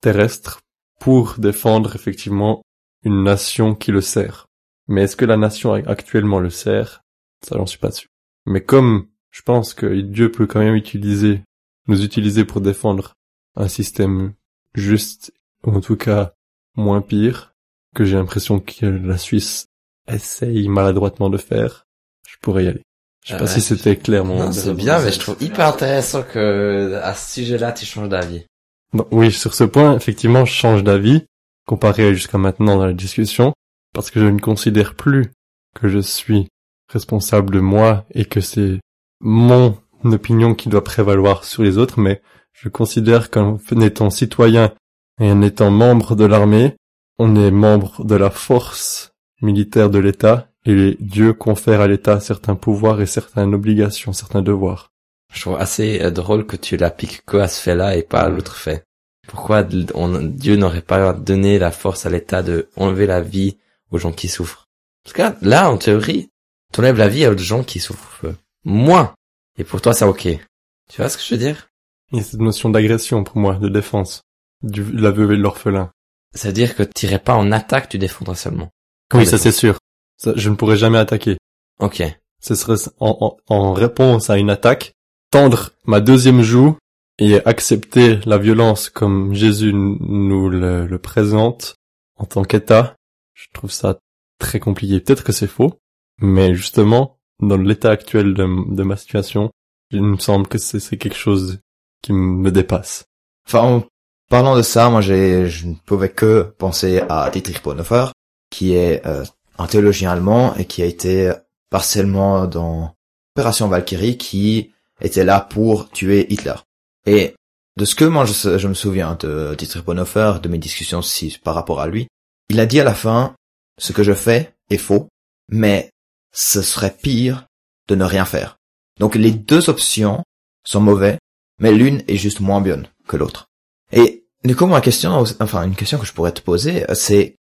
Speaker 3: terrestres pour défendre effectivement une nation qui le sert. Mais est-ce que la nation actuellement le sert? Ça, j'en suis pas sûr. Mais comme je pense que Dieu peut quand même utiliser, nous utiliser pour défendre un système juste, ou en tout cas moins pire, que j'ai l'impression que la Suisse essaye maladroitement de faire, je pourrais y aller. Je sais pas si c'était clair mon.
Speaker 2: c'est bien, mais je trouve hyper intéressant que à ce sujet-là, tu changes d'avis.
Speaker 3: oui, sur ce point, effectivement, je change d'avis comparé jusqu'à maintenant dans la discussion, parce que je ne considère plus que je suis responsable de moi et que c'est mon opinion qui doit prévaloir sur les autres, mais je considère qu'en étant citoyen et en étant membre de l'armée, on est membre de la force militaire de l'État et Dieu confère à l'État certains pouvoirs et certaines obligations, certains devoirs.
Speaker 2: Je trouve assez euh, drôle que tu l'appliques que à ce fait-là et pas à l'autre fait. Pourquoi Dieu n'aurait pas donné la force à l'État de enlever la vie aux gens qui souffrent? Parce que là, en théorie, tu enlèves la vie aux gens qui souffrent moins. Et pour toi, c'est ok. Tu vois ce que je veux dire?
Speaker 3: Il y a cette notion d'agression pour moi, de défense. Du, la veuve et de l'orphelin.
Speaker 2: Ça veut dire que tu irais pas en attaque, tu défendrais seulement.
Speaker 3: oui, ça c'est sûr. je ne pourrais jamais attaquer.
Speaker 2: Ok.
Speaker 3: Ce serait en, en réponse à une attaque, tendre ma deuxième joue et accepter la violence comme Jésus nous le, présente en tant qu'État, je trouve ça très compliqué. Peut-être que c'est faux, mais justement, dans l'état actuel de, ma situation, il me semble que c'est quelque chose qui me dépasse.
Speaker 1: Enfin, en parlant de ça, moi, j'ai, je ne pouvais que penser à Dietrich Bonhoeffer, qui est euh, un théologien allemand et qui a été partiellement dans l'opération Valkyrie, qui était là pour tuer Hitler. Et de ce que moi je, me souviens de Dietrich Bonhoeffer, de mes discussions aussi par rapport à lui, il a dit à la fin, ce que je fais est faux, mais ce serait pire de ne rien faire. Donc les deux options sont mauvais, mais l'une est juste moins bonne que l'autre. Et du coup, ma question, enfin une question que je pourrais te poser, c'est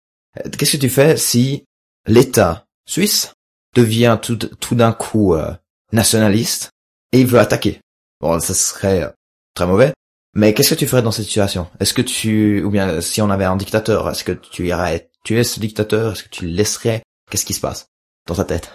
Speaker 1: qu'est-ce que tu fais si l'État suisse devient tout, d'un coup euh, nationaliste et il veut attaquer? Bon, ça serait très mauvais. Mais qu'est-ce que tu ferais dans cette situation? Est-ce que tu, ou bien si on avait un dictateur, est-ce que tu irais tuer ce dictateur? Est-ce que tu le laisserais? Qu'est-ce qui se passe dans ta tête?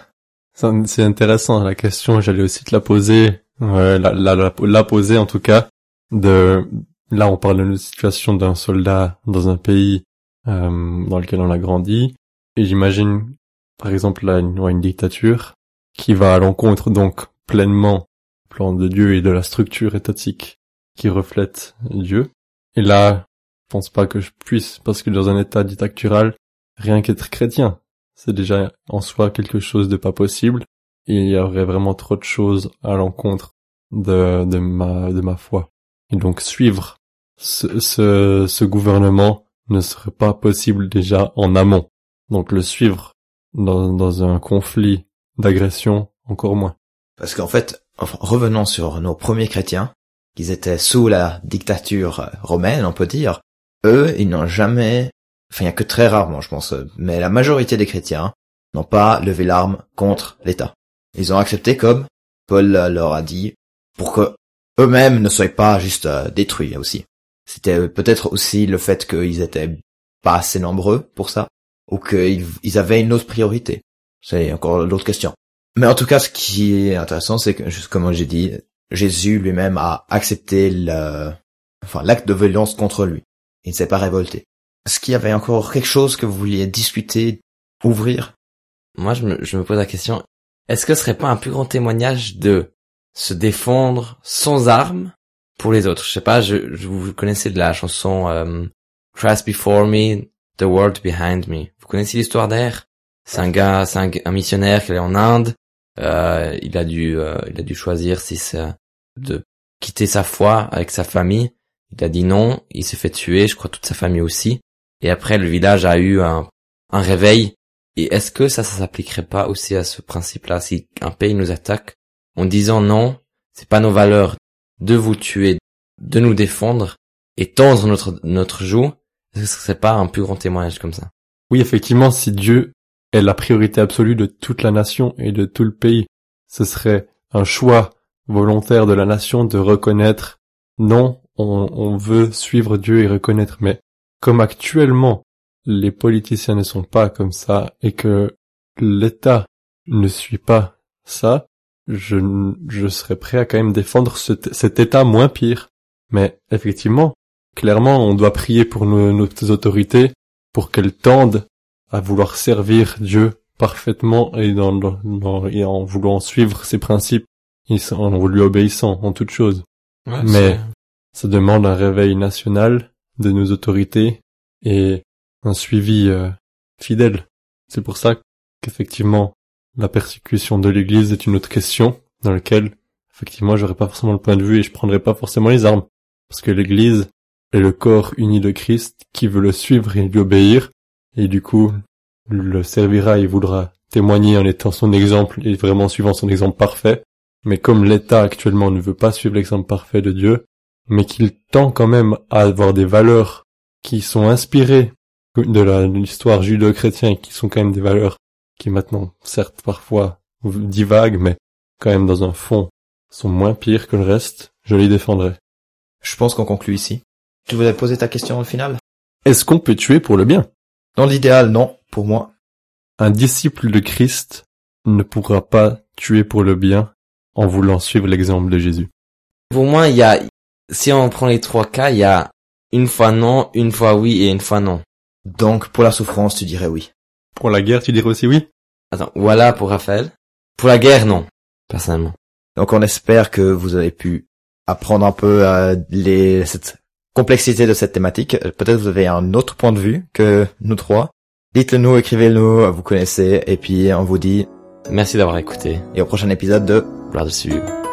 Speaker 3: C'est intéressant la question. J'allais aussi te la poser, la, la, poser en tout cas. De là, on parle d'une situation d'un soldat dans un pays euh, dans lequel on a grandi, et j'imagine, par exemple, là, une, une dictature qui va à l'encontre donc pleinement plan de Dieu et de la structure étatique qui reflète Dieu. Et là, je pense pas que je puisse, parce que dans un état dictatorial, rien qu'être chrétien, c'est déjà en soi quelque chose de pas possible. Il y aurait vraiment trop de choses à l'encontre de, de ma, de ma foi. Et donc suivre ce, ce, ce gouvernement ne serait pas possible déjà en amont. Donc le suivre dans, dans un conflit d'agression, encore moins.
Speaker 1: Parce qu'en fait, revenons sur nos premiers chrétiens, qu'ils étaient sous la dictature romaine, on peut dire, eux, ils n'ont jamais, enfin, il y a que très rarement, je pense, mais la majorité des chrétiens n'ont pas levé l'arme contre l'État. Ils ont accepté comme Paul leur a dit, pour que eux-mêmes ne soient pas juste euh, détruits aussi. C'était peut-être aussi le fait qu'ils étaient pas assez nombreux pour ça, ou qu'ils avaient une autre priorité. C'est encore l'autre question. Mais en tout cas, ce qui est intéressant, c'est que, juste comme j'ai dit, Jésus lui-même a accepté le, enfin, l'acte de violence contre lui. Il ne s'est pas révolté. Est-ce qu'il y avait encore quelque chose que vous vouliez discuter, ouvrir?
Speaker 2: Moi, je me, je me pose la question, est-ce que ce serait pas un plus grand témoignage de se défendre sans armes pour les autres? Je sais pas, je, je vous connaissez de la chanson, euh, Before Me, The World Behind Me. Vous connaissez l'histoire d'air? C'est un gars, c'est un, un, missionnaire qui est en Inde, euh, il a dû, euh, il a dû choisir si de quitter sa foi avec sa famille. Il a dit non, il s'est fait tuer, je crois toute sa famille aussi. Et après, le village a eu un, un réveil. Et est-ce que ça, ça s'appliquerait pas aussi à ce principe-là si un pays nous attaque? En disant non, c'est pas nos valeurs de vous tuer, de nous défendre et tendre notre notre joue, est-ce que ce serait pas un plus grand témoignage comme ça?
Speaker 3: Oui, effectivement, si Dieu est la priorité absolue de toute la nation et de tout le pays. Ce serait un choix volontaire de la nation de reconnaître non, on, on veut suivre Dieu et reconnaître, mais comme actuellement les politiciens ne sont pas comme ça et que l'État ne suit pas ça, je, je serais prêt à quand même défendre cet État moins pire. Mais effectivement, clairement, on doit prier pour nos, nos autorités pour qu'elles tendent à vouloir servir Dieu parfaitement et, dans, et en voulant suivre ses principes, en lui obéissant en toutes choses. Mais ça demande un réveil national de nos autorités et un suivi euh, fidèle. C'est pour ça qu'effectivement la persécution de l'Église est une autre question dans laquelle effectivement j'aurais pas forcément le point de vue et je prendrais pas forcément les armes parce que l'Église est le corps uni de Christ qui veut le suivre et lui obéir et du coup le servira et voudra témoigner en étant son exemple et vraiment suivant son exemple parfait. Mais comme l'État actuellement ne veut pas suivre l'exemple parfait de Dieu, mais qu'il tend quand même à avoir des valeurs qui sont inspirées de l'histoire judo-chrétienne, qui sont quand même des valeurs qui maintenant, certes, parfois divaguent, mais quand même dans un fond, sont moins pires que le reste, je les défendrai.
Speaker 1: Je pense qu'on conclut ici. Tu voudrais poser ta question au final?
Speaker 3: Est-ce qu'on peut tuer pour le bien?
Speaker 1: Dans l'idéal, non, pour moi.
Speaker 3: Un disciple de Christ ne pourra pas tuer pour le bien en voulant suivre l'exemple de Jésus.
Speaker 2: Pour moi, il y a, si on prend les trois cas, il y a une fois non, une fois oui et une fois non.
Speaker 1: Donc, pour la souffrance, tu dirais oui.
Speaker 3: Pour la guerre, tu dirais aussi oui?
Speaker 2: Attends, voilà pour Raphaël. Pour la guerre, non, personnellement.
Speaker 1: Donc, on espère que vous avez pu apprendre un peu euh, les, cette complexité de cette thématique. Peut-être vous avez un autre point de vue que nous trois. Dites-le nous, écrivez-le nous, vous connaissez, et puis on vous dit...
Speaker 2: Merci d'avoir écouté.
Speaker 1: Et au prochain épisode de...
Speaker 2: Brother